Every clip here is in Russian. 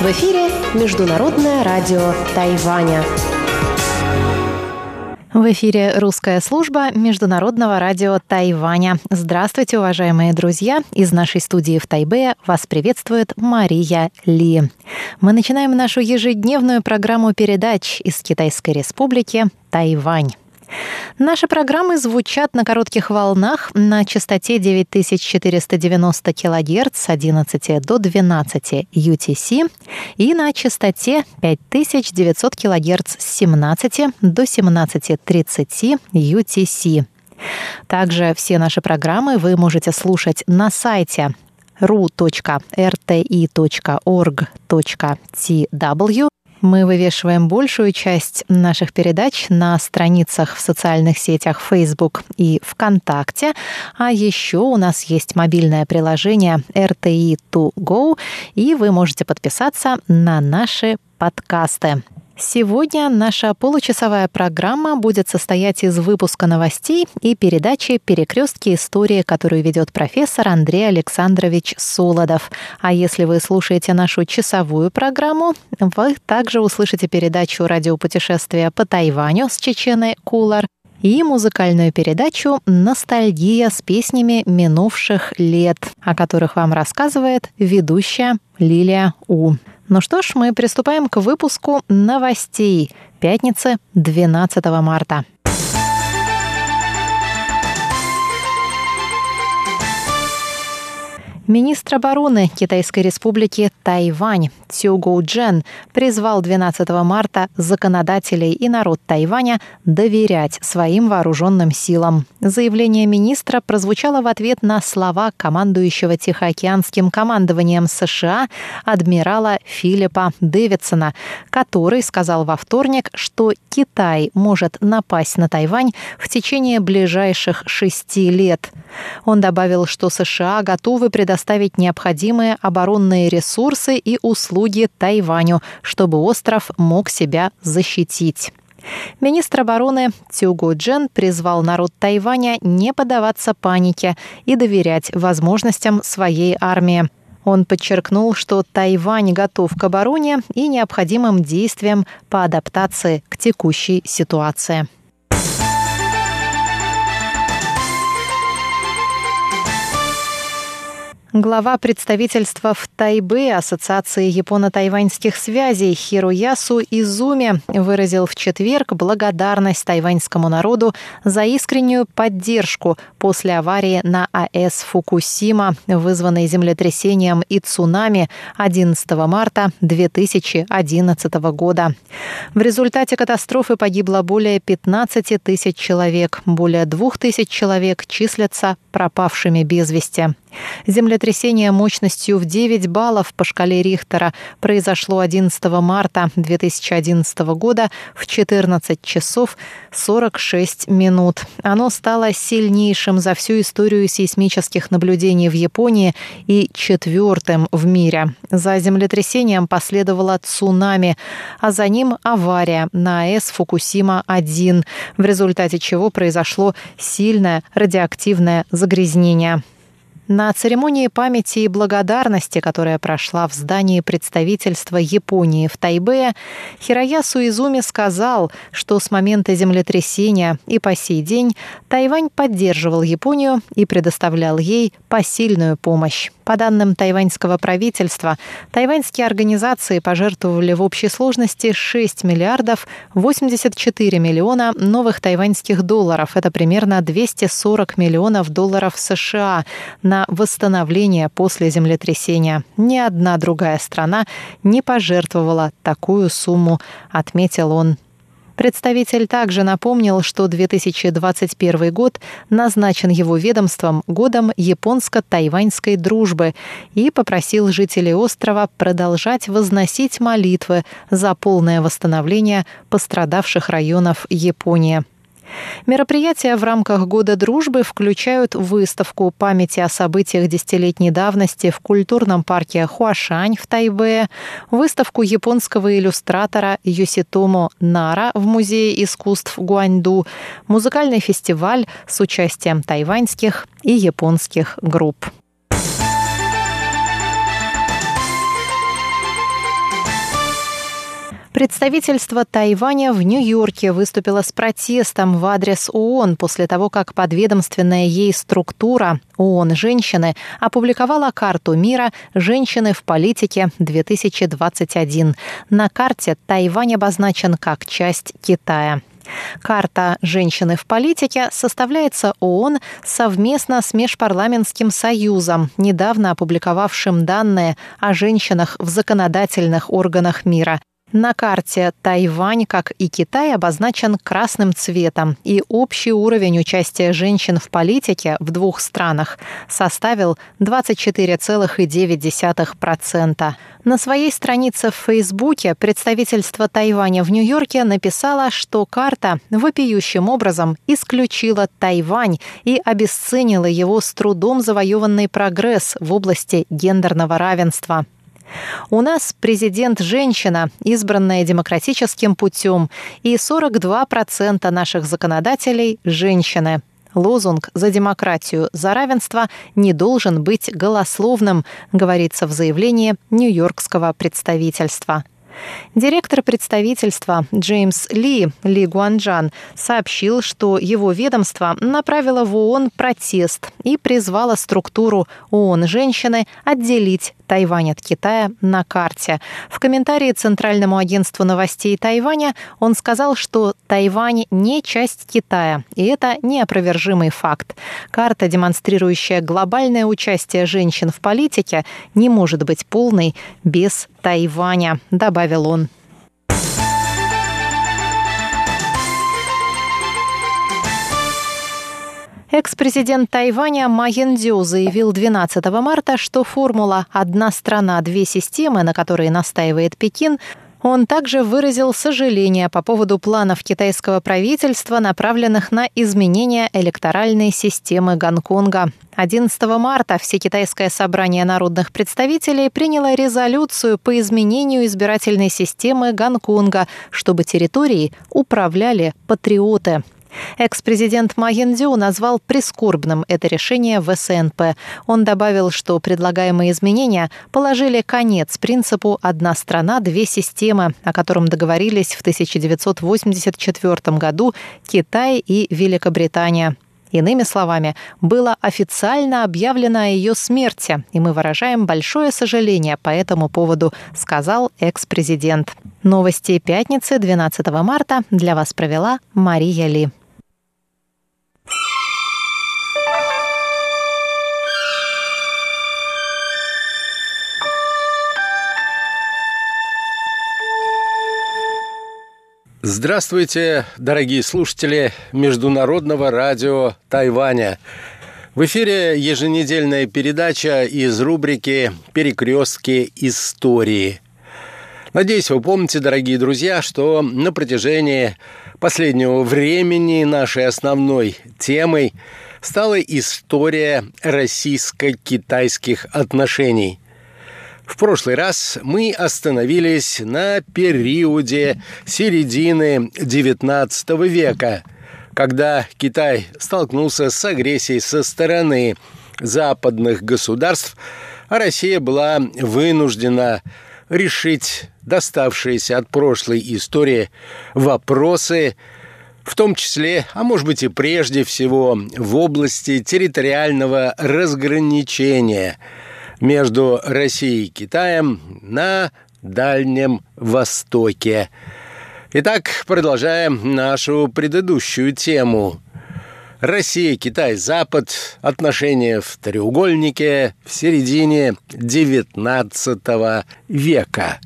В эфире Международное радио Тайваня. В эфире русская служба Международного радио Тайваня. Здравствуйте, уважаемые друзья! Из нашей студии в Тайбе вас приветствует Мария Ли. Мы начинаем нашу ежедневную программу передач из Китайской Республики Тайвань. Наши программы звучат на коротких волнах на частоте 9490 кГц с 11 до 12 UTC и на частоте 5900 кГц с 17 до 17.30 UTC. Также все наши программы вы можете слушать на сайте ru.rti.org.tw мы вывешиваем большую часть наших передач на страницах в социальных сетях Facebook и ВКонтакте, а еще у нас есть мобильное приложение RTI2Go, и вы можете подписаться на наши подкасты. Сегодня наша получасовая программа будет состоять из выпуска новостей и передачи «Перекрестки истории», которую ведет профессор Андрей Александрович Солодов. А если вы слушаете нашу часовую программу, вы также услышите передачу «Радиопутешествия по Тайваню» с Чеченой Кулар, и музыкальную передачу «Ностальгия» с песнями минувших лет, о которых вам рассказывает ведущая Лилия У. Ну что ж, мы приступаем к выпуску новостей. Пятница, 12 марта. Министр обороны Китайской республики Тайвань Цю Гоу Джен призвал 12 марта законодателей и народ Тайваня доверять своим вооруженным силам. Заявление министра прозвучало в ответ на слова командующего Тихоокеанским командованием США адмирала Филиппа Дэвидсона, который сказал во вторник, что Китай может напасть на Тайвань в течение ближайших шести лет. Он добавил, что США готовы предоставить необходимые оборонные ресурсы и услуги Тайваню, чтобы остров мог себя защитить. Министр обороны Цюгу Джен призвал народ Тайваня не поддаваться панике и доверять возможностям своей армии. Он подчеркнул, что Тайвань готов к обороне и необходимым действиям по адаптации к текущей ситуации. Глава представительства в Тайбе Ассоциации японо-тайваньских связей Хироясу Изуми выразил в четверг благодарность тайваньскому народу за искреннюю поддержку после аварии на АЭС Фукусима, вызванной землетрясением и цунами 11 марта 2011 года. В результате катастрофы погибло более 15 тысяч человек, более 2 тысяч человек числятся пропавшими без вести. Землетрясение мощностью в 9 баллов по шкале Рихтера произошло 11 марта 2011 года в 14 часов 46 минут. Оно стало сильнейшим за всю историю сейсмических наблюдений в Японии и четвертым в мире. За землетрясением последовало цунами, а за ним авария на АЭС Фукусима-1, в результате чего произошло сильное радиоактивное загрязнение. На церемонии памяти и благодарности, которая прошла в здании представительства Японии в Тайбе, Хироясу Изуми сказал, что с момента землетрясения и по сей день Тайвань поддерживал Японию и предоставлял ей посильную помощь. По данным тайваньского правительства, тайваньские организации пожертвовали в общей сложности 6 миллиардов 84 миллиона новых тайваньских долларов. Это примерно 240 миллионов долларов США на восстановление после землетрясения. Ни одна другая страна не пожертвовала такую сумму, отметил он. Представитель также напомнил, что 2021 год назначен его ведомством годом японско-тайваньской дружбы и попросил жителей острова продолжать возносить молитвы за полное восстановление пострадавших районов Японии. Мероприятия в рамках Года дружбы включают выставку памяти о событиях десятилетней давности в культурном парке Хуашань в Тайбе, выставку японского иллюстратора Йоситомо Нара в Музее искусств Гуаньду, музыкальный фестиваль с участием тайваньских и японских групп. Представительство Тайваня в Нью-Йорке выступило с протестом в адрес ООН после того, как подведомственная ей структура ООН «Женщины» опубликовала карту мира «Женщины в политике-2021». На карте Тайвань обозначен как часть Китая. Карта «Женщины в политике» составляется ООН совместно с Межпарламентским союзом, недавно опубликовавшим данные о женщинах в законодательных органах мира. На карте Тайвань, как и Китай, обозначен красным цветом, и общий уровень участия женщин в политике в двух странах составил 24,9%. На своей странице в Фейсбуке представительство Тайваня в Нью-Йорке написало, что карта вопиющим образом исключила Тайвань и обесценила его с трудом завоеванный прогресс в области гендерного равенства. У нас президент женщина, избранная демократическим путем, и 42% наших законодателей – женщины. Лозунг «За демократию, за равенство» не должен быть голословным, говорится в заявлении Нью-Йоркского представительства. Директор представительства Джеймс Ли, Ли Гуанджан, сообщил, что его ведомство направило в ООН протест и призвало структуру ООН «Женщины» отделить Тайвань от Китая на карте. В комментарии Центральному агентству новостей Тайваня он сказал, что Тайвань не часть Китая, и это неопровержимый факт. Карта, демонстрирующая глобальное участие женщин в политике, не может быть полной без Тайваня, добавил он. Экс-президент Тайваня Ма Яндзю заявил 12 марта, что формула «одна страна, две системы», на которой настаивает Пекин, он также выразил сожаление по поводу планов китайского правительства, направленных на изменение электоральной системы Гонконга. 11 марта Всекитайское собрание народных представителей приняло резолюцию по изменению избирательной системы Гонконга, чтобы территорией управляли патриоты. Экс-президент Ма Яндзю назвал прискорбным это решение в СНП. Он добавил, что предлагаемые изменения положили конец принципу «одна страна, две системы», о котором договорились в 1984 году Китай и Великобритания. Иными словами, было официально объявлено о ее смерти, и мы выражаем большое сожаление по этому поводу, сказал экс-президент. Новости пятницы 12 марта для вас провела Мария Ли. Здравствуйте, дорогие слушатели Международного радио Тайваня. В эфире еженедельная передача из рубрики «Перекрестки истории». Надеюсь, вы помните, дорогие друзья, что на протяжении последнего времени нашей основной темой стала история российско-китайских отношений – в прошлый раз мы остановились на периоде середины XIX века, когда Китай столкнулся с агрессией со стороны западных государств, а Россия была вынуждена решить доставшиеся от прошлой истории вопросы, в том числе, а может быть и прежде всего, в области территориального разграничения – между Россией и Китаем на Дальнем Востоке. Итак, продолжаем нашу предыдущую тему. Россия, Китай, Запад. Отношения в треугольнике в середине XIX века.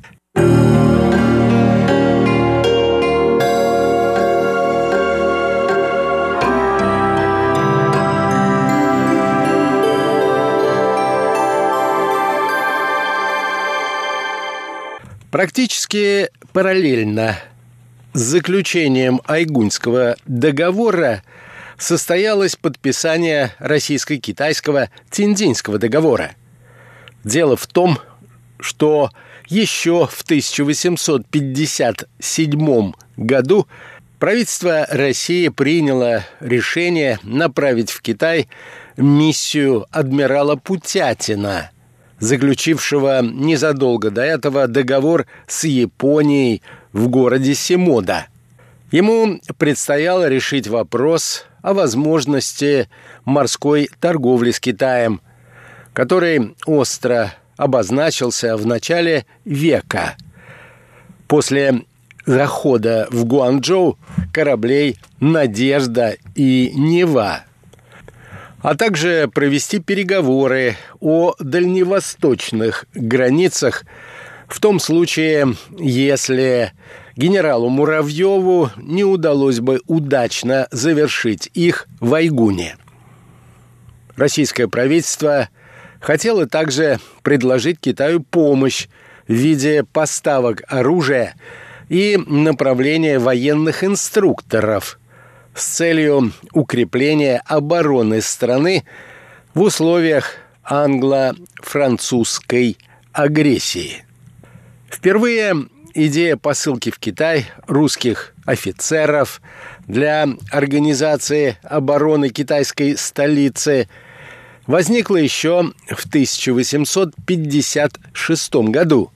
Практически параллельно с заключением Айгунского договора состоялось подписание российско-китайского Тиндинского договора. Дело в том, что еще в 1857 году правительство России приняло решение направить в Китай миссию адмирала Путятина – заключившего незадолго до этого договор с Японией в городе Симода. Ему предстояло решить вопрос о возможности морской торговли с Китаем, который остро обозначился в начале века. После захода в Гуанчжоу кораблей «Надежда» и «Нева», а также провести переговоры о дальневосточных границах в том случае, если генералу Муравьеву не удалось бы удачно завершить их в Айгуне. Российское правительство хотело также предложить Китаю помощь в виде поставок оружия и направления военных инструкторов с целью укрепления обороны страны в условиях англо-французской агрессии. Впервые идея посылки в Китай русских офицеров для организации обороны китайской столицы возникла еще в 1856 году.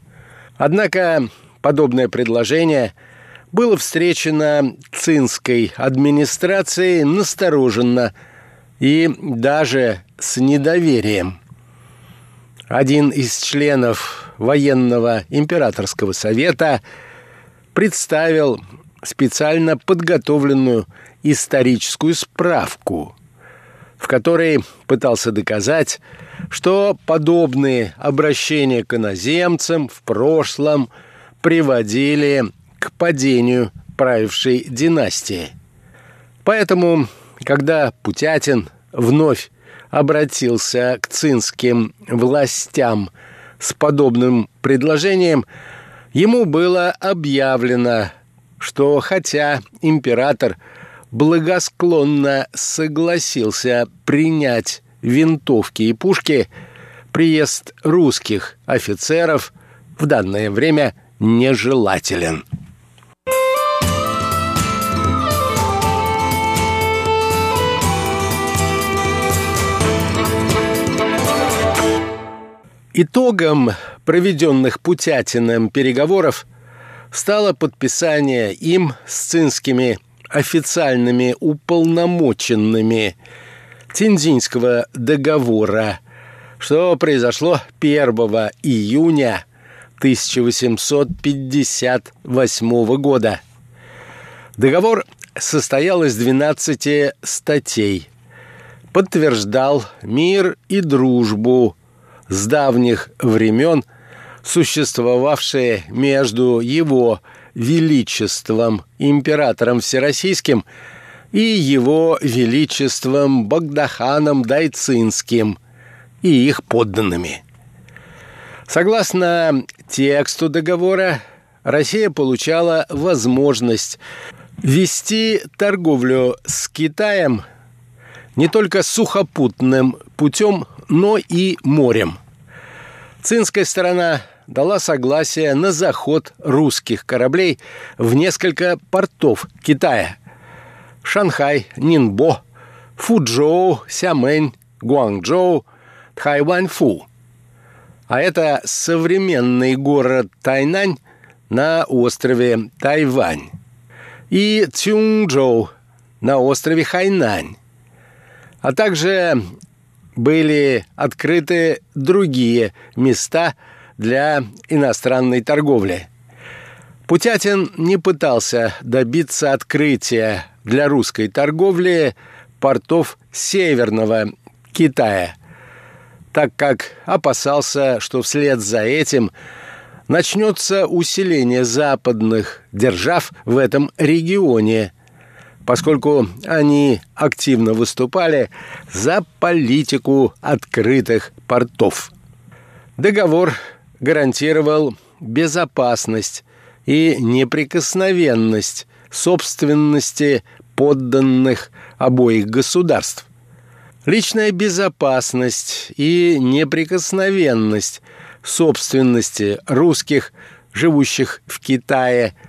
Однако подобное предложение было встречено цинской администрацией настороженно и даже с недоверием. Один из членов военного императорского совета представил специально подготовленную историческую справку, в которой пытался доказать, что подобные обращения к иноземцам в прошлом приводили к падению правившей династии. Поэтому, когда Путятин вновь обратился к цинским властям – с подобным предложением, ему было объявлено, что хотя император благосклонно согласился принять винтовки и пушки, приезд русских офицеров в данное время нежелателен. Итогом проведенных Путятиным переговоров стало подписание им с цинскими официальными уполномоченными Тинзинского договора, что произошло 1 июня 1858 года. Договор состоял из 12 статей, подтверждал мир и дружбу с давних времен существовавшие между его величеством императором всероссийским и его величеством Богдаханом Дайцинским и их подданными. Согласно тексту договора, Россия получала возможность вести торговлю с Китаем не только сухопутным путем, но и морем. Цинская сторона дала согласие на заход русских кораблей в несколько портов Китая. Шанхай, Нинбо, Фуджоу, Сямэнь, Гуанчжоу, Тхайваньфу. А это современный город Тайнань на острове Тайвань. И Цюнчжоу на острове Хайнань. А также были открыты другие места для иностранной торговли. Путятин не пытался добиться открытия для русской торговли портов Северного Китая, так как опасался, что вслед за этим начнется усиление западных держав в этом регионе – поскольку они активно выступали за политику открытых портов. Договор гарантировал безопасность и неприкосновенность собственности подданных обоих государств. Личная безопасность и неприкосновенность собственности русских, живущих в Китае –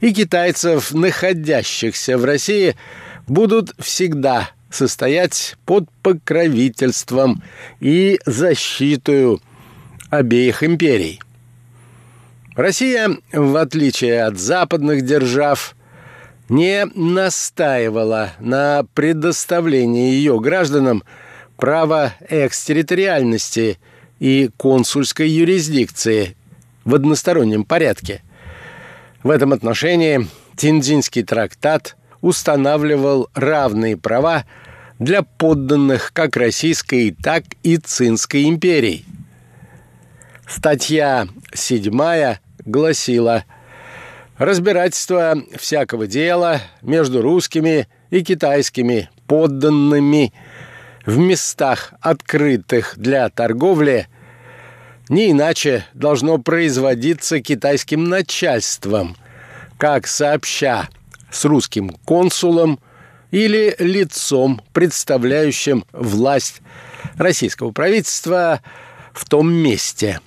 и китайцев, находящихся в России, будут всегда состоять под покровительством и защитой обеих империй. Россия, в отличие от западных держав, не настаивала на предоставлении ее гражданам права экстерриториальности и консульской юрисдикции в одностороннем порядке. В этом отношении Тинзинский трактат устанавливал равные права для подданных как Российской, так и Цинской империй. Статья 7 гласила «Разбирательство всякого дела между русскими и китайскими подданными в местах, открытых для торговли, не иначе должно производиться китайским начальством, как сообща с русским консулом или лицом, представляющим власть российского правительства в том месте.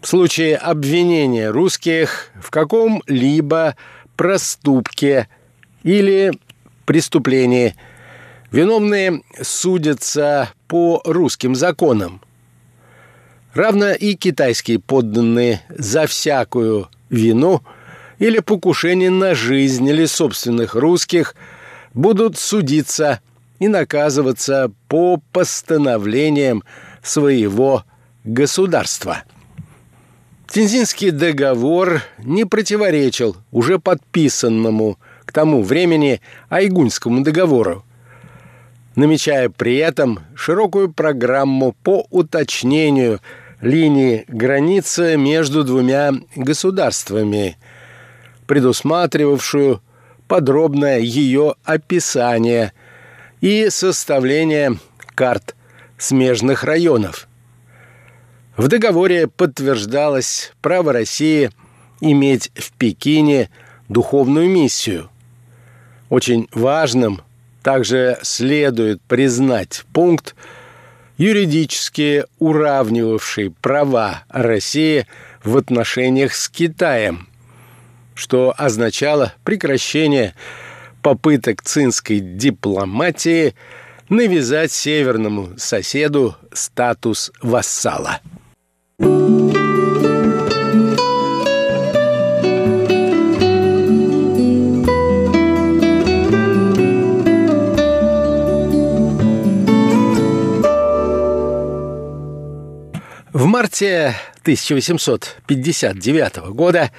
В случае обвинения русских в каком-либо проступке или преступлении виновные судятся по русским законам. Равно и китайские подданные за всякую вину или покушение на жизнь или собственных русских – будут судиться и наказываться по постановлениям своего государства. Тензинский договор не противоречил уже подписанному к тому времени Айгуньскому договору, намечая при этом широкую программу по уточнению линии границы между двумя государствами, предусматривавшую подробное ее описание и составление карт смежных районов. В договоре подтверждалось право России иметь в Пекине духовную миссию. Очень важным также следует признать пункт, юридически уравнивавший права России в отношениях с Китаем – что означало прекращение попыток цинской дипломатии навязать северному соседу статус вассала. В марте 1859 года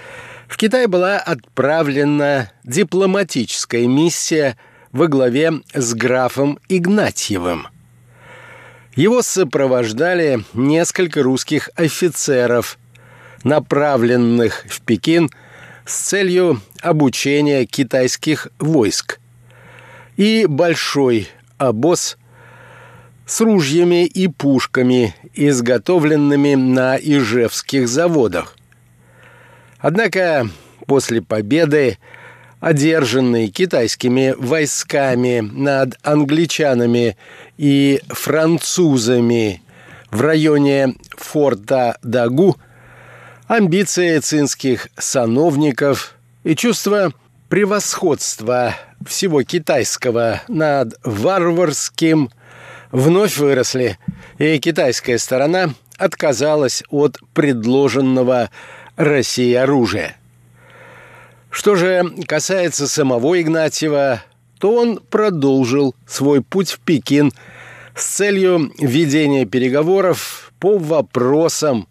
в Китай была отправлена дипломатическая миссия во главе с графом Игнатьевым. Его сопровождали несколько русских офицеров, направленных в Пекин с целью обучения китайских войск, и большой обоз с ружьями и пушками, изготовленными на ижевских заводах. Однако после победы, одержанной китайскими войсками над англичанами и французами в районе форта Дагу, амбиции цинских сановников и чувство превосходства всего китайского над варварским вновь выросли, и китайская сторона отказалась от предложенного России оружие. Что же касается самого Игнатьева, то он продолжил свой путь в Пекин с целью ведения переговоров по вопросам,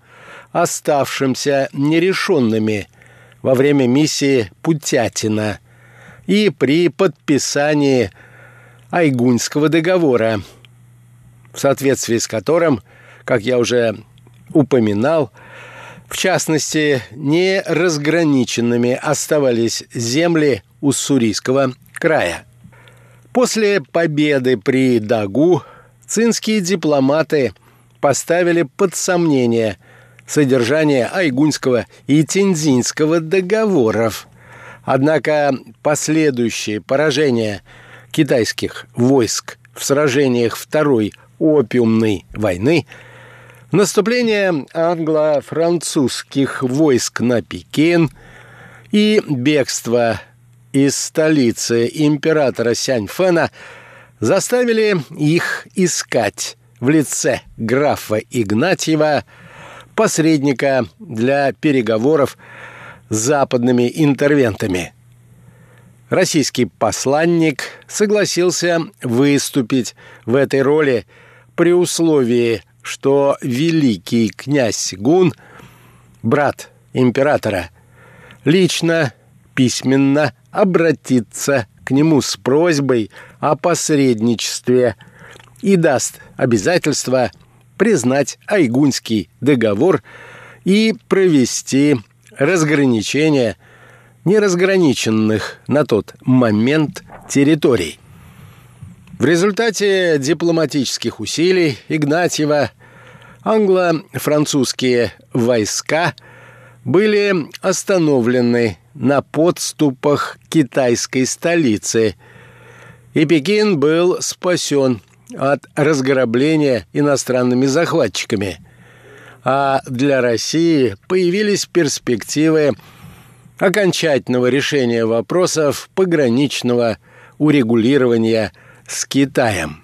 оставшимся нерешенными во время миссии Путятина и при подписании Айгуньского договора, в соответствии с которым, как я уже упоминал, в частности, не разграниченными оставались земли Уссурийского края. После победы при Дагу цинские дипломаты поставили под сомнение содержание Айгуньского и Тензинского договоров. Однако последующие поражения китайских войск в сражениях Второй опиумной войны – Наступление англо-французских войск на Пекин и бегство из столицы императора Сяньфэна заставили их искать в лице графа Игнатьева посредника для переговоров с западными интервентами. Российский посланник согласился выступить в этой роли при условии, что великий князь Гун, брат императора, лично, письменно обратится к нему с просьбой о посредничестве и даст обязательство признать Айгунский договор и провести разграничение неразграниченных на тот момент территорий. В результате дипломатических усилий Игнатьева англо-французские войска были остановлены на подступах китайской столицы, и Пекин был спасен от разграбления иностранными захватчиками. А для России появились перспективы окончательного решения вопросов пограничного урегулирования с Китаем.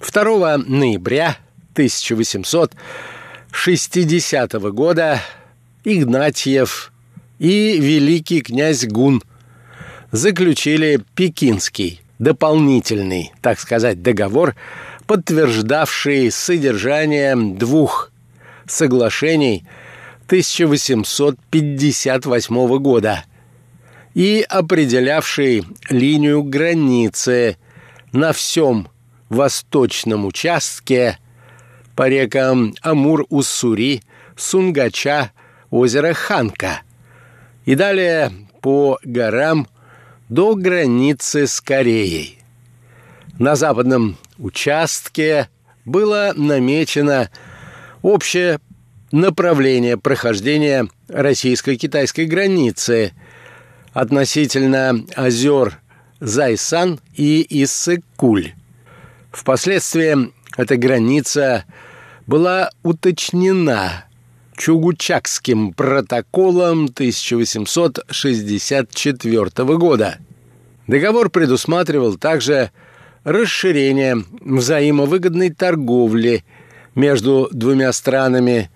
2 ноября 1860 года Игнатьев и великий князь Гун заключили Пекинский дополнительный, так сказать, договор, подтверждавший содержание двух соглашений 1858 года и определявший линию границы на всем восточном участке по рекам Амур-Уссури, Сунгача, озеро Ханка и далее по горам до границы с Кореей. На западном участке было намечено общее направление прохождения российско-китайской границы относительно озер Зайсан и Иссык-Куль. Впоследствии эта граница была уточнена Чугучакским протоколом 1864 года. Договор предусматривал также расширение взаимовыгодной торговли между двумя странами,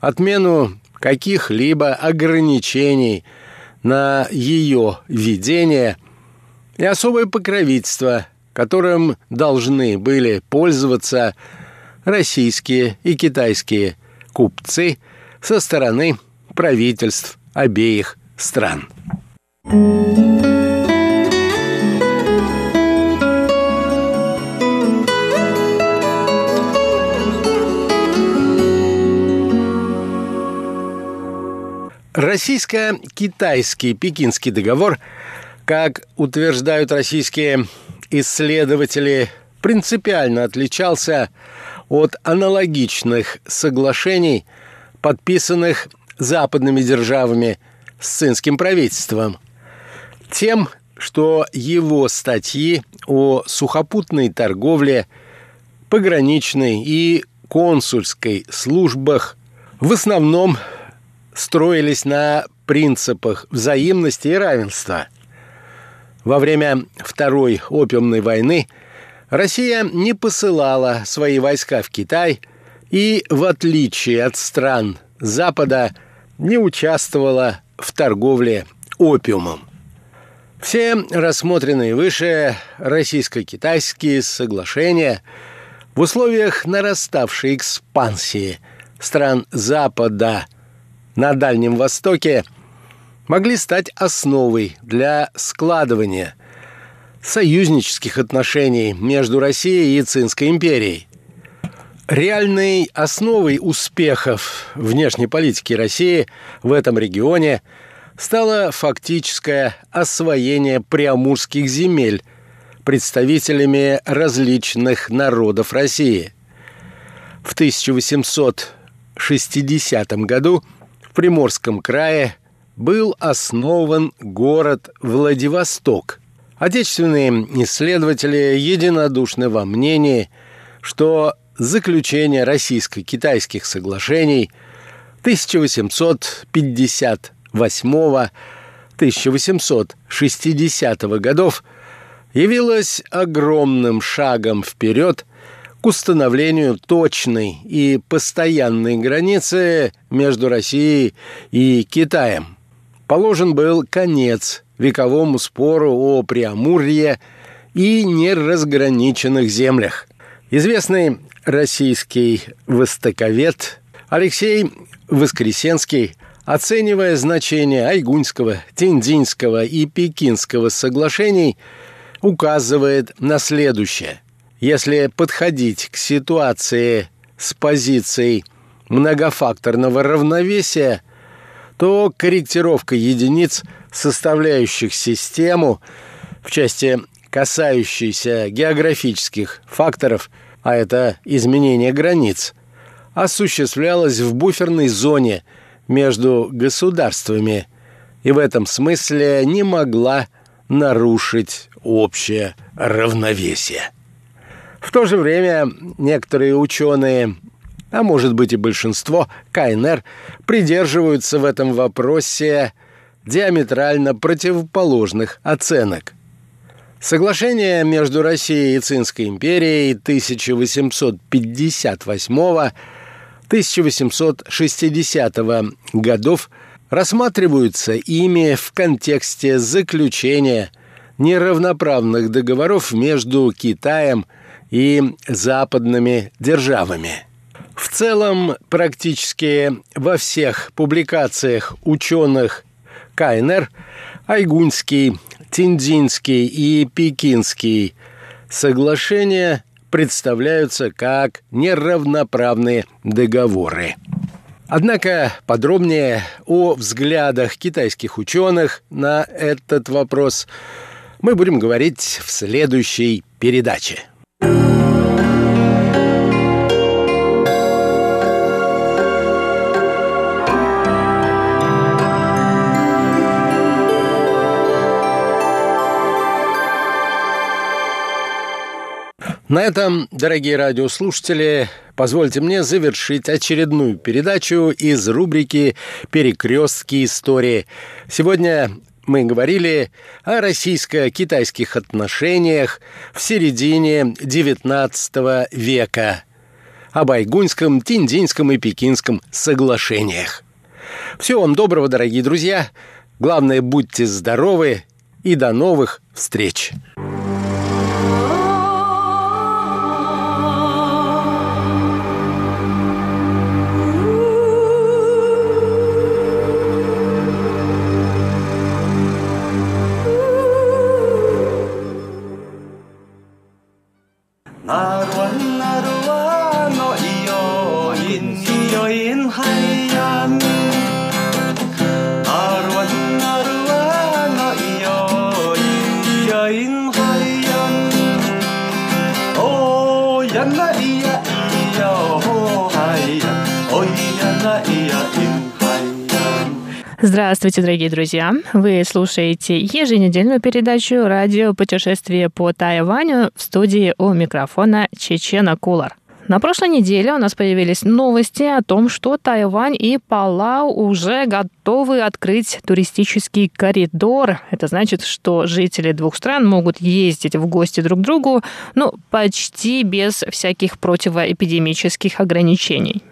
отмену каких-либо ограничений на ее ведение и особое покровительство, которым должны были пользоваться российские и китайские купцы – со стороны правительств обеих стран. Российско-китайский Пекинский договор, как утверждают российские исследователи, принципиально отличался от аналогичных соглашений – подписанных западными державами с цинским правительством. Тем, что его статьи о сухопутной торговле, пограничной и консульской службах в основном строились на принципах взаимности и равенства. Во время Второй опиумной войны Россия не посылала свои войска в Китай – и, в отличие от стран Запада, не участвовала в торговле опиумом. Все рассмотренные выше российско-китайские соглашения в условиях нараставшей экспансии стран Запада на Дальнем Востоке могли стать основой для складывания союзнических отношений между Россией и Цинской империей – Реальной основой успехов внешней политики России в этом регионе стало фактическое освоение приамурских земель представителями различных народов России. В 1860 году в Приморском крае был основан город Владивосток. Отечественные исследователи единодушны во мнении, что заключения российско-китайских соглашений 1858-1860 годов явилось огромным шагом вперед к установлению точной и постоянной границы между Россией и Китаем. Положен был конец вековому спору о Преамурье и неразграниченных землях. Известный российский востоковед Алексей Воскресенский, оценивая значение Айгуньского, Тиндинского и Пекинского соглашений, указывает на следующее. Если подходить к ситуации с позицией многофакторного равновесия, то корректировка единиц, составляющих систему, в части касающейся географических факторов, а это изменение границ, осуществлялась в буферной зоне между государствами и в этом смысле не могла нарушить общее равновесие. В то же время некоторые ученые, а может быть и большинство КНР, придерживаются в этом вопросе диаметрально противоположных оценок. Соглашение между Россией и Цинской империей 1858-1860 годов рассматриваются ими в контексте заключения неравноправных договоров между Китаем и западными державами. В целом, практически во всех публикациях ученых КНР Айгунский, Тиндинский и Пекинский соглашения представляются как неравноправные договоры. Однако подробнее о взглядах китайских ученых на этот вопрос мы будем говорить в следующей передаче. На этом, дорогие радиослушатели, позвольте мне завершить очередную передачу из рубрики «Перекрестки истории». Сегодня мы говорили о российско-китайских отношениях в середине XIX века, об Айгуньском, Тиндинском и Пекинском соглашениях. Всего вам доброго, дорогие друзья. Главное, будьте здоровы и до новых встреч. I Здравствуйте, дорогие друзья! Вы слушаете еженедельную передачу «Радио путешествие по Тайваню» в студии у микрофона Чечена Кулар. На прошлой неделе у нас появились новости о том, что Тайвань и Палау уже готовы открыть туристический коридор. Это значит, что жители двух стран могут ездить в гости друг к другу, ну, почти без всяких противоэпидемических ограничений.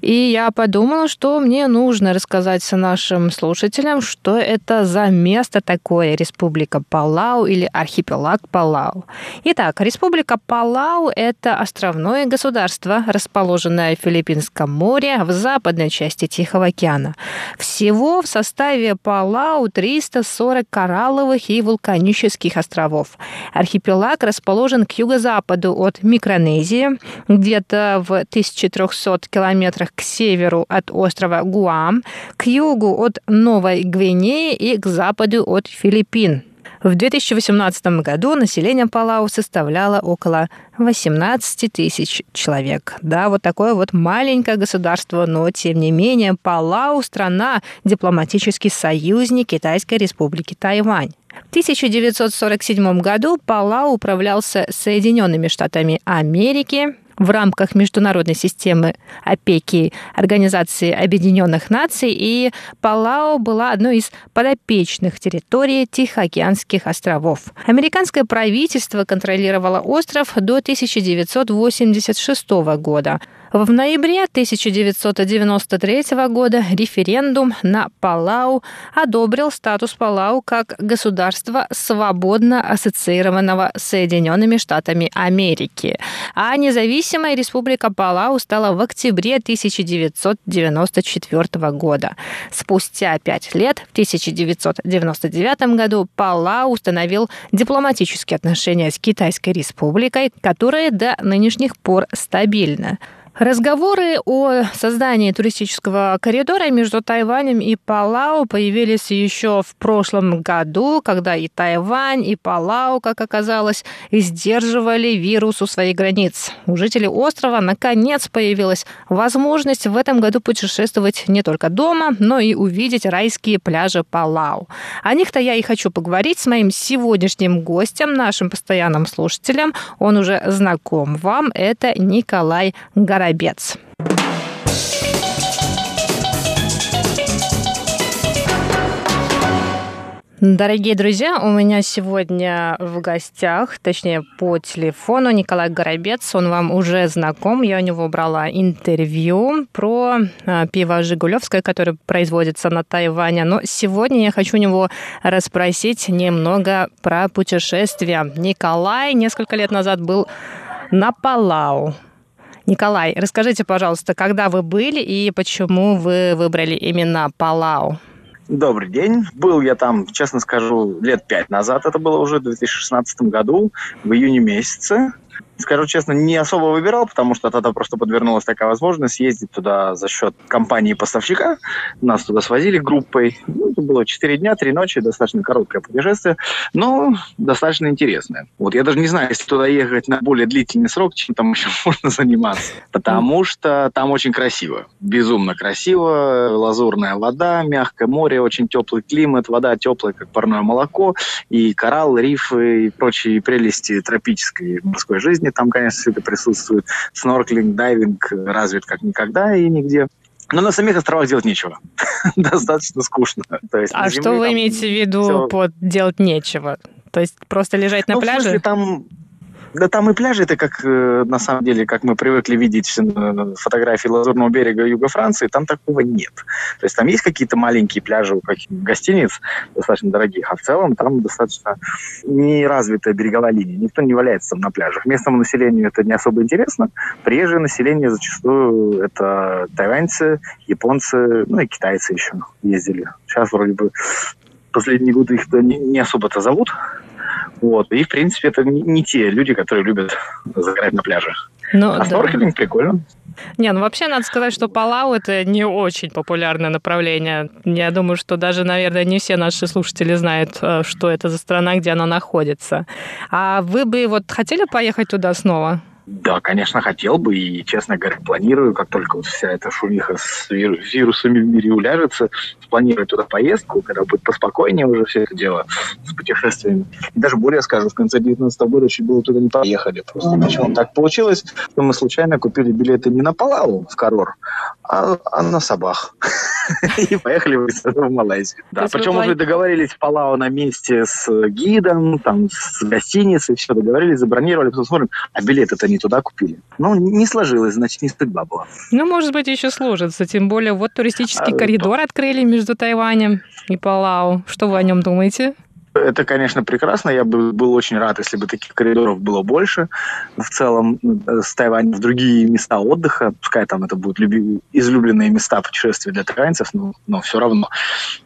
И я подумала, что мне нужно рассказать нашим слушателям, что это за место такое Республика Палау или архипелаг Палау. Итак, Республика Палау – это островное государство, расположенное в Филиппинском море в западной части Тихого океана. Всего в составе Палау 340 коралловых и вулканических островов. Архипелаг расположен к юго-западу от Микронезии, где-то в 1300 километрах к северу от острова Гуам, к югу от Новой Гвинеи и к западу от Филиппин. В 2018 году население Палау составляло около 18 тысяч человек. Да, вот такое вот маленькое государство, но тем не менее Палау – страна, дипломатический союзник Китайской республики Тайвань. В 1947 году Палау управлялся Соединенными Штатами Америки, в рамках международной системы опеки Организации Объединенных Наций, и Палау была одной из подопечных территорий Тихоокеанских островов. Американское правительство контролировало остров до 1986 года. В ноябре 1993 года референдум на Палау одобрил статус Палау как государства, свободно ассоциированного с Соединенными Штатами Америки. А независимая республика Палау стала в октябре 1994 года. Спустя пять лет, в 1999 году, Палау установил дипломатические отношения с Китайской республикой, которые до нынешних пор стабильны. Разговоры о создании туристического коридора между Тайванем и Палау появились еще в прошлом году, когда и Тайвань, и Палау, как оказалось, сдерживали вирус у своих границ. У жителей острова наконец появилась возможность в этом году путешествовать не только дома, но и увидеть райские пляжи Палау. О них-то я и хочу поговорить с моим сегодняшним гостем, нашим постоянным слушателем. Он уже знаком вам. Это Николай Горобец. Дорогие друзья, у меня сегодня в гостях, точнее по телефону, Николай Горобец. Он вам уже знаком. Я у него брала интервью про а, пиво «Жигулевское», которое производится на Тайване. Но сегодня я хочу у него расспросить немного про путешествия. Николай несколько лет назад был на Палау. Николай, расскажите, пожалуйста, когда вы были и почему вы выбрали именно Палау? Добрый день. Был я там, честно скажу, лет пять назад. Это было уже в 2016 году, в июне месяце. Скажу честно, не особо выбирал, потому что тогда просто подвернулась такая возможность съездить туда за счет компании-поставщика. Нас туда свозили группой. Ну, это было 4 дня, 3 ночи, достаточно короткое путешествие, но достаточно интересное. Вот я даже не знаю, если туда ехать на более длительный срок, чем там еще можно заниматься. Потому что там очень красиво. Безумно красиво. Лазурная вода, мягкое море, очень теплый климат, вода теплая, как парное молоко, и коралл, рифы и прочие прелести тропической морской жизни жизни там, конечно, все это присутствует. Снорклинг, дайвинг развит как никогда и нигде. Но на самих островах делать нечего. Достаточно скучно. То есть а что вы имеете в виду все... под делать нечего? То есть просто лежать на ну, пляже? В смысле, там да там и пляжи, это как, э, на самом деле, как мы привыкли видеть фотографии Лазурного берега юга Франции, там такого нет. То есть там есть какие-то маленькие пляжи у каких-то гостиниц, достаточно дорогих, а в целом там достаточно неразвитая береговая линия. Никто не валяется там на пляжах. Местному населению это не особо интересно. Приезжее население зачастую это тайваньцы, японцы, ну и китайцы еще ездили. Сейчас вроде бы последние годы их не особо-то зовут. Вот. И, в принципе, это не те люди, которые любят загорать на пляже. Ну, а да. сноркелинг прикольно. Не, ну вообще надо сказать, что Палау это не очень популярное направление. Я думаю, что даже, наверное, не все наши слушатели знают, э, что это за страна, где она находится. А вы бы вот хотели поехать туда снова? Да, конечно, хотел бы, и, честно говоря, планирую, как только вот вся эта шумиха с вирусами в мире уляжется, спланировать туда поездку, когда будет поспокойнее уже все это дело с путешествиями. И даже более скажу, в конце 19 года чуть было туда не поехали. Просто почему так получилось, что мы случайно купили билеты не на Палау в Карор, а, а на Сабах. И поехали в Малайзию. Да, причем уже договорились в Палау на месте с гидом, там, с гостиницей, все договорились, забронировали, потом смотрим, а билеты-то не туда купили. Ну, не сложилось, значит, не судьба была. Ну, может быть, еще сложится, тем более вот туристический а, коридор открыли между Тайванем и Палау. Что вы о нем думаете? Это, конечно, прекрасно. Я бы был очень рад, если бы таких коридоров было больше. В целом, э, с Тайванем в другие места отдыха, пускай там это будут люби... излюбленные места путешествия для тайваньцев, но, но все равно.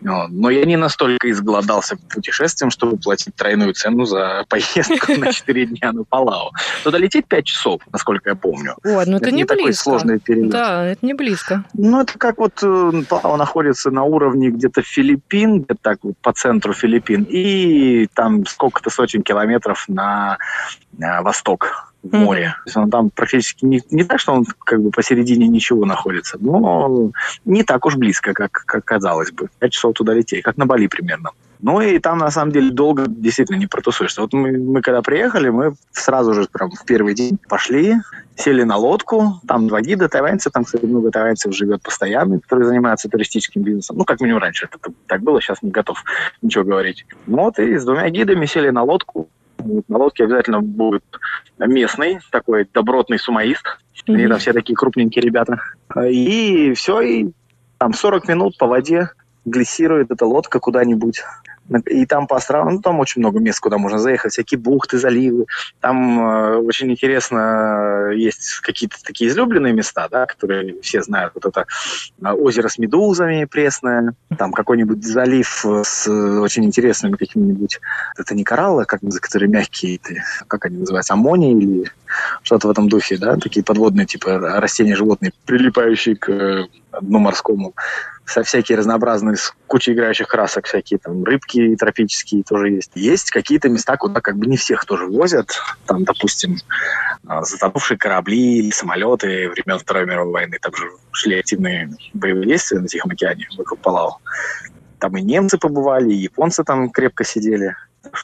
Но я не настолько изголодался путешествием, чтобы платить тройную цену за поездку на 4 дня на Палау. Туда лететь 5 часов, насколько я помню. О, ну это не близко. сложный перелет. Да, это не близко. Ну, это как вот э, Палау находится на уровне где-то Филиппин, где-то так вот по центру Филиппин, и там сколько-то сотен километров на, на э, восток в море. Mm-hmm. То есть он там практически не, не так, что он как бы посередине ничего находится, но не так уж близко, как, как казалось бы. Пять часов туда лететь, как на Бали примерно. Ну и там, на самом деле, долго действительно не протусуешься. Вот мы, мы когда приехали, мы сразу же прям в первый день пошли, сели на лодку, там два гида, тайваньцы, там, кстати, много тайваньцев живет постоянно, которые занимаются туристическим бизнесом. Ну, как минимум раньше это так было, сейчас не готов ничего говорить. Вот, и с двумя гидами сели на лодку, на лодке обязательно будет местный, такой добротный сумаист. Mm-hmm. Они там все такие крупненькие ребята. И все, и там 40 минут по воде глиссирует эта лодка куда-нибудь. И там по островам, ну, там очень много мест, куда можно заехать, всякие бухты, заливы. Там э, очень интересно, э, есть какие-то такие излюбленные места, да, которые все знают. Вот это э, озеро с медузами пресное, там какой-нибудь залив с очень интересными какими-нибудь... Это не кораллы, как, которые мягкие, как они называются, аммоний или что-то в этом духе, да, такие подводные типа растения, животные, прилипающие к дну морскому со всякие разнообразные, с кучей играющих красок, всякие там рыбки тропические тоже есть. Есть какие-то места, куда как бы не всех тоже возят. Там, допустим, а, затонувшие корабли самолеты времен Второй мировой войны. Там же шли активные боевые действия на Тихом океане вокруг Палау. Там и немцы побывали, и японцы там крепко сидели.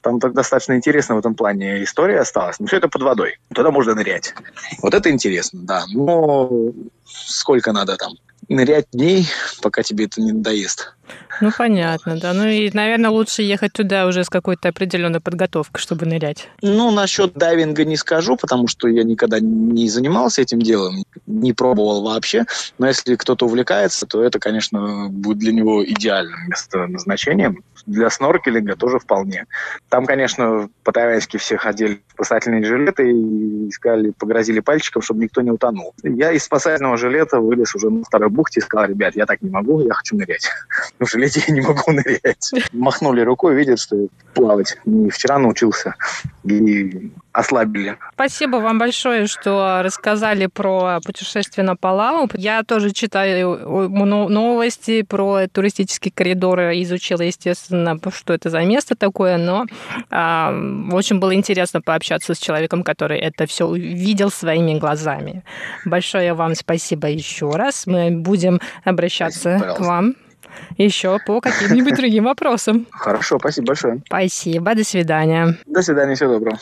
Там так достаточно интересно в этом плане история осталась. Но все это под водой. Туда можно нырять. Вот это интересно, да. Но сколько надо там нырять дней, пока тебе это не надоест. Ну, понятно, да. Ну и, наверное, лучше ехать туда уже с какой-то определенной подготовкой, чтобы нырять. Ну, насчет дайвинга не скажу, потому что я никогда не занимался этим делом, не пробовал вообще. Но если кто-то увлекается, то это, конечно, будет для него идеальным местоназначением для сноркелинга тоже вполне. Там, конечно, по-тайваньски все ходили в спасательные жилеты и искали, погрозили пальчиком, чтобы никто не утонул. Я из спасательного жилета вылез уже на второй бухте и сказал, ребят, я так не могу, я хочу нырять. В жилете я не могу нырять. Махнули рукой, видят, что плавать. Не вчера научился. И ослабили. Спасибо вам большое, что рассказали про путешествие на Палау. Я тоже читаю новости про туристические коридоры, изучила, естественно, что это за место такое, но э, очень было интересно пообщаться с человеком, который это все увидел своими глазами. Большое вам спасибо еще раз. Мы будем обращаться спасибо, к вам еще по каким-нибудь другим вопросам. Хорошо, спасибо большое. Спасибо, до свидания. До свидания, всего доброго.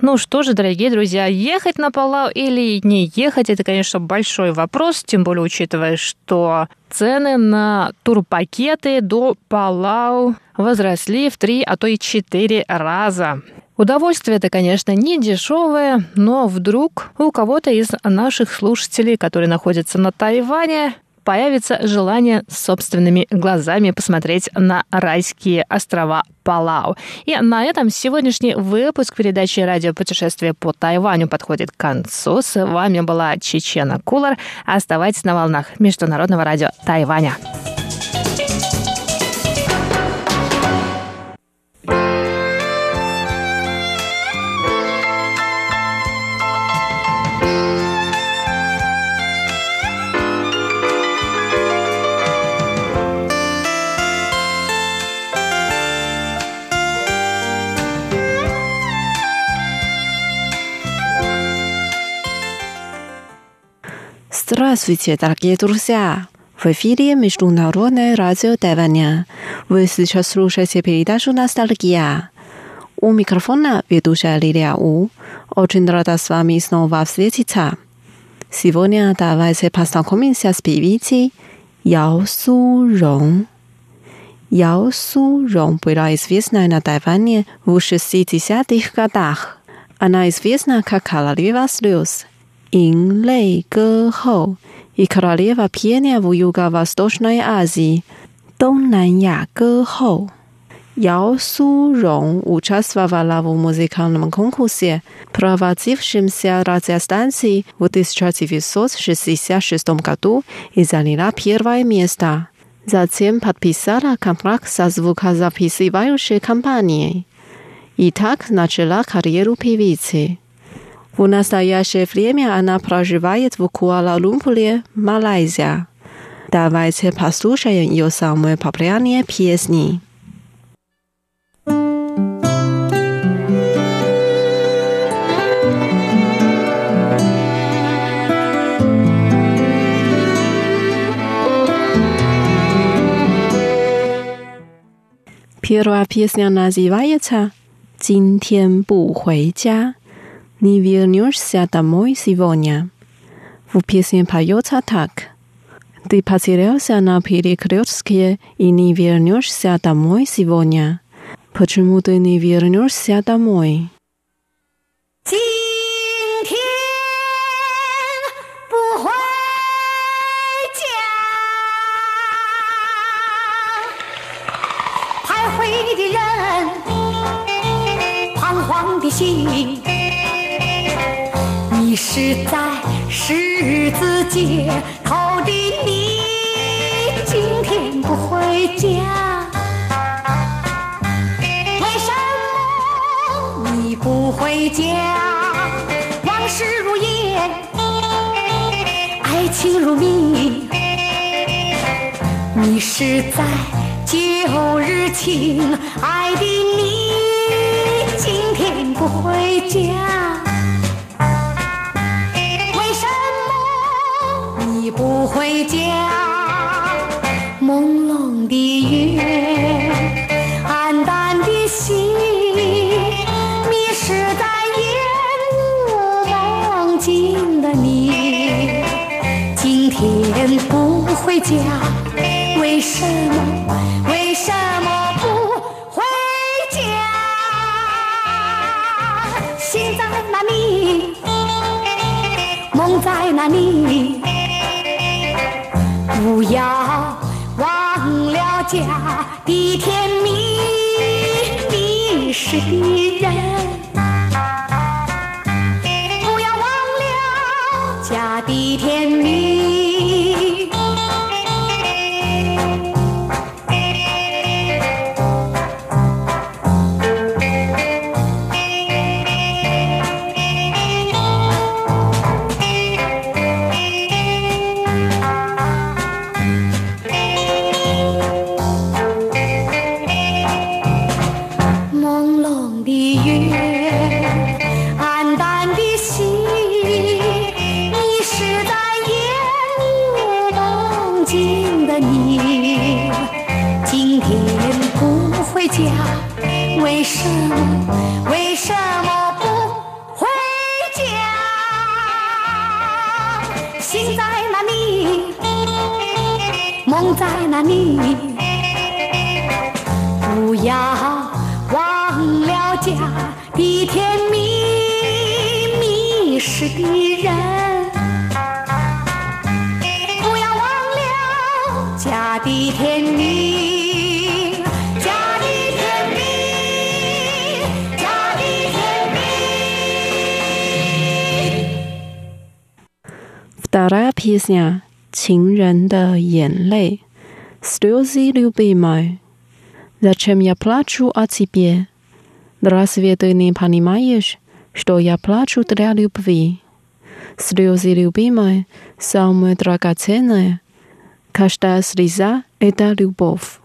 Ну что же, дорогие друзья, ехать на Палау или не ехать, это, конечно, большой вопрос, тем более учитывая, что цены на турпакеты до Палау возросли в три, а то и четыре раза. Удовольствие это, конечно, не дешевое, но вдруг у кого-то из наших слушателей, которые находятся на Тайване, появится желание собственными глазами посмотреть на райские острова Палау. И на этом сегодняшний выпуск передачи «Радио путешествие по Тайваню» подходит к концу. С вами была Чечена Кулар. Оставайтесь на волнах Международного радио Тайваня. Здравствуйте, дорогие друзья! В эфире Международное радио Тайваня. Вы сейчас слушаете передачу «Ностальгия». У микрофона ведущая Лилия У. Очень рада с вами снова встретиться. Сегодня давайте познакомимся с певицей Яо Су Рong. Яо Су Рong была известна на Тайване в 60-х годах. Она известна как королева слез – In Lei Ge Ho i Królewa Pienia w Juga Wostочной Azji, Dong Ge Ho. Yao Su Rong uczestwowała w muzykalnym konkursie prowadzącym się racja stacji w 1966 roku i zajęła pierwsze miejsce. Zatem podpisała kontrakt ze zwukazapisującej kampanią. I tak zaczęła karierę piewicy. В настоящее время она проживает в Куала-Лумпуре, Малайзия. Давайте послушаем ее самые популярные песни. Первая песня называется «今天不回家». Не вернешься домой сегодня. В песне поется так. Ты потерялся на перекрестке и не вернешься домой сегодня. Почему ты не вернешься домой? 今天不回家，徘徊的人，彷徨的心， 迷失在十字街头的你，今天不回家，为什么你不回家？往事如烟，爱情如谜，迷失在旧日情爱的你，今天不回家。不回家？朦胧的月，黯淡的心，迷失在烟雾梦境的你，今天不回家，为什么？为什么不回家？心在哪里？梦在哪里？要忘了家的甜蜜，迷失的Вторая песня «情人的眼泪» Слезы любимой. Зачем я плачу о тебе? Разве ты не понимаешь, что я плачу для любви? Слезы любимой самые драгоценные. Каждая слеза – это любовь.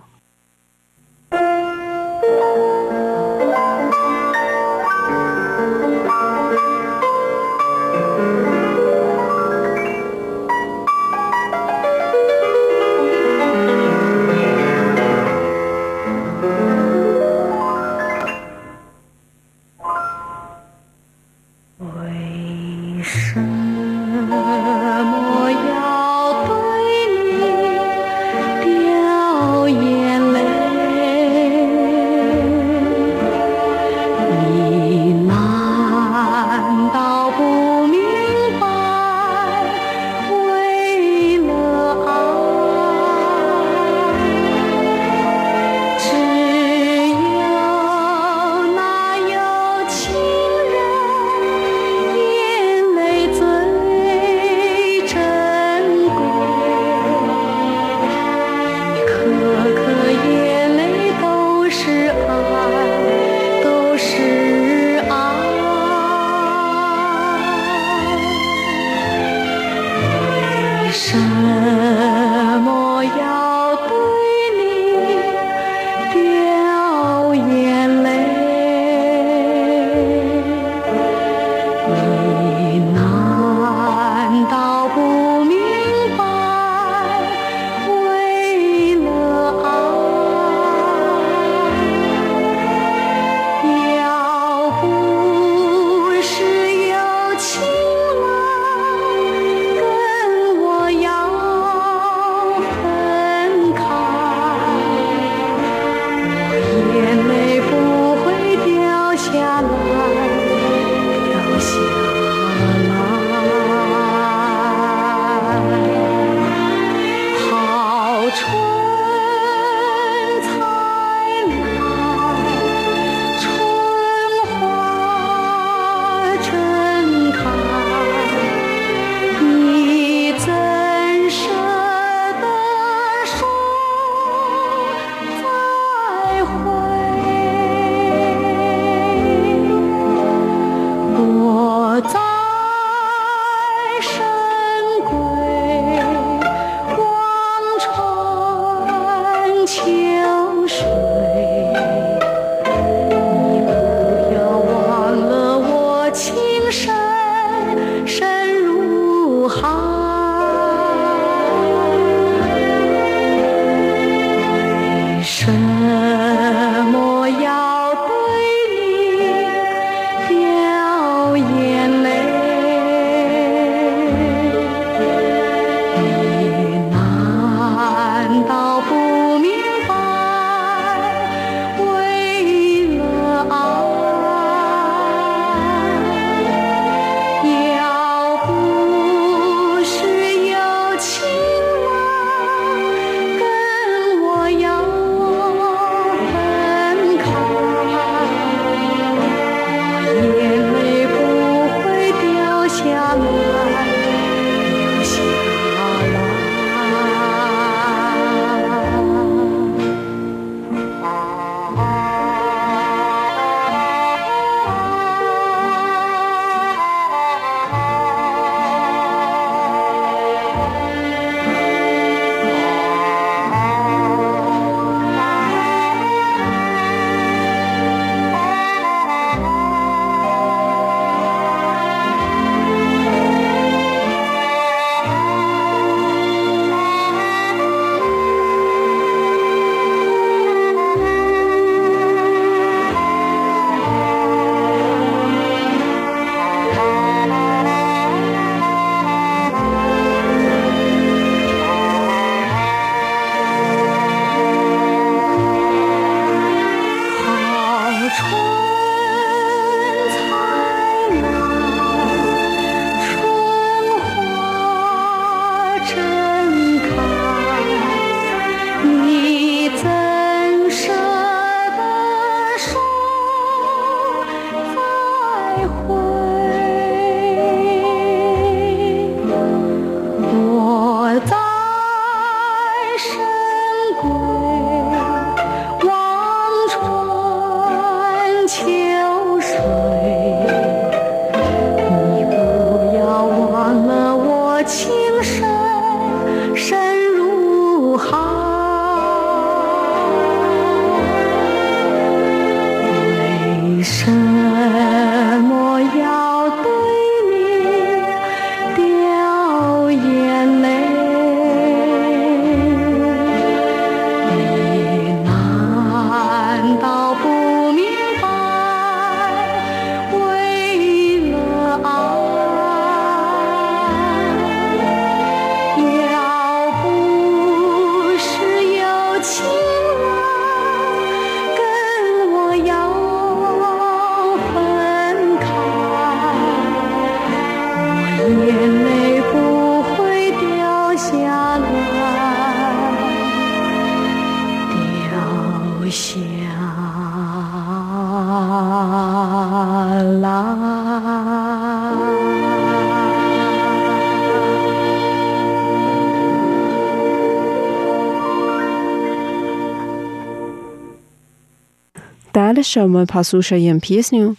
首们怕宿舍演皮 i e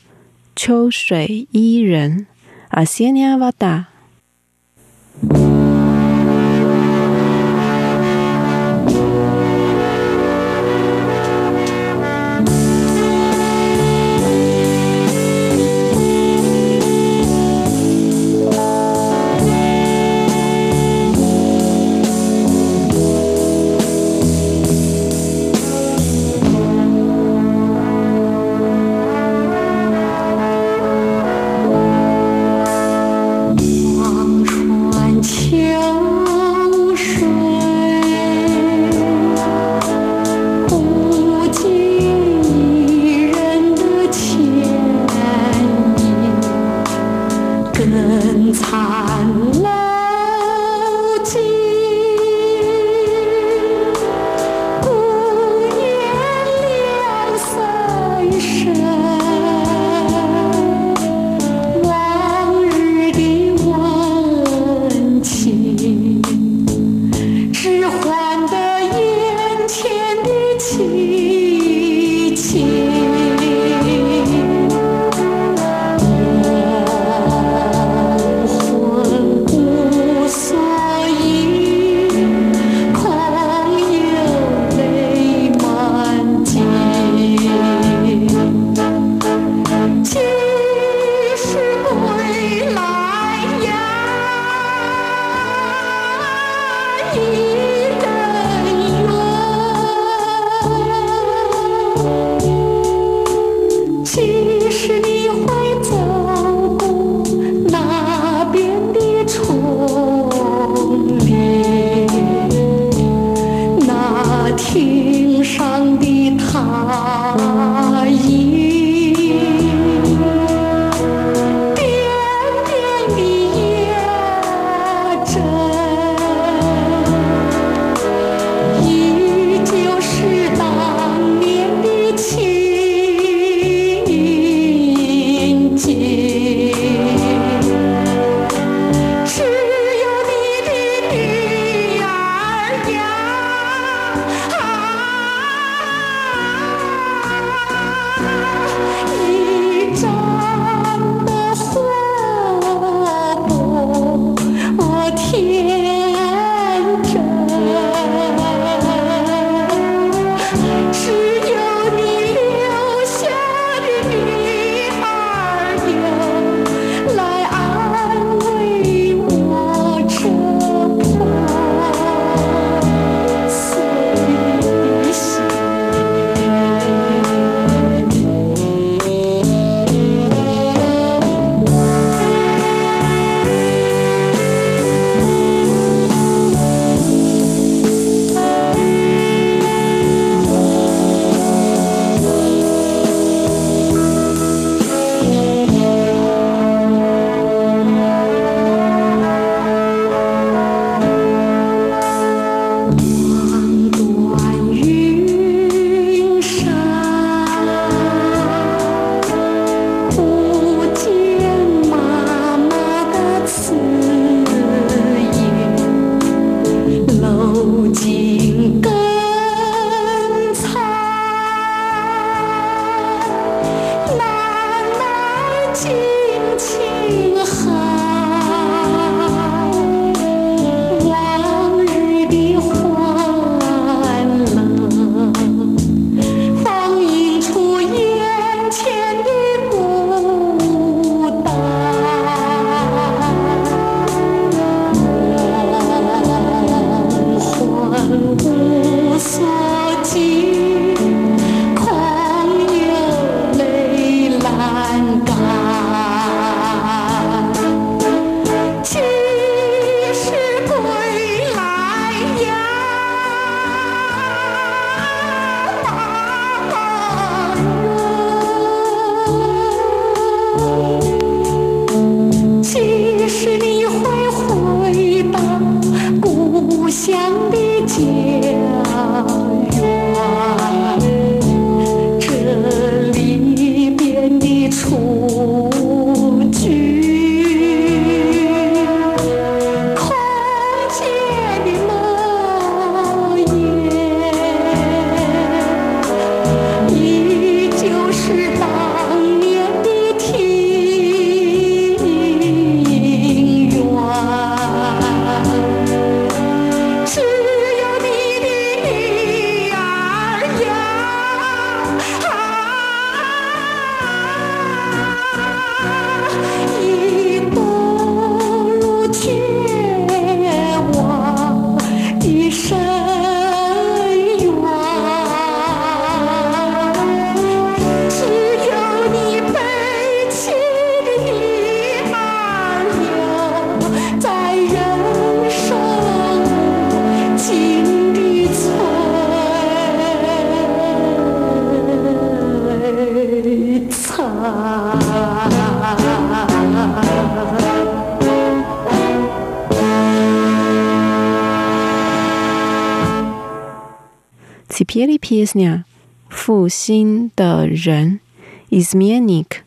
秋水伊人阿西尼亚瓦达。伊利皮斯尼亚，复兴的人，伊兹米扬尼克。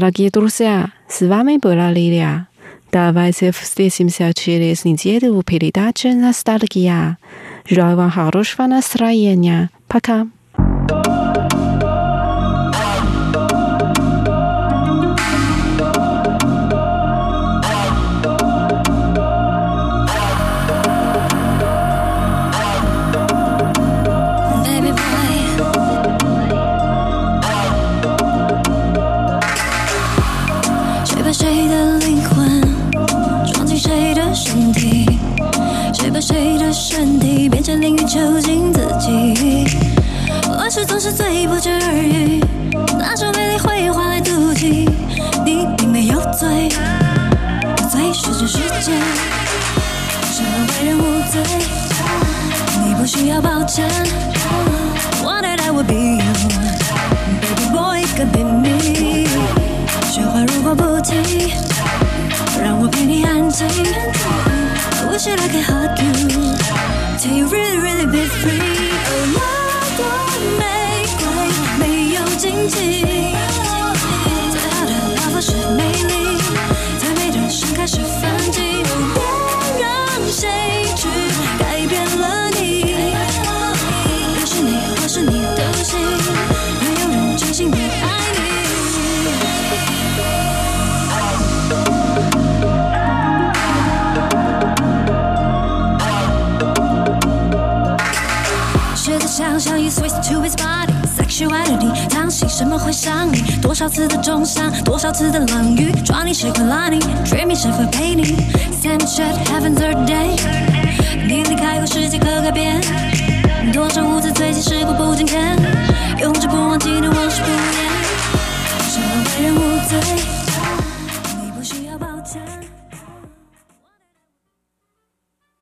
Дорогие друзья, с вами была Лилия. Давайте встретимся через неделю в передаче «Ностальгия». Желаю вам хорошего настроения. Пока.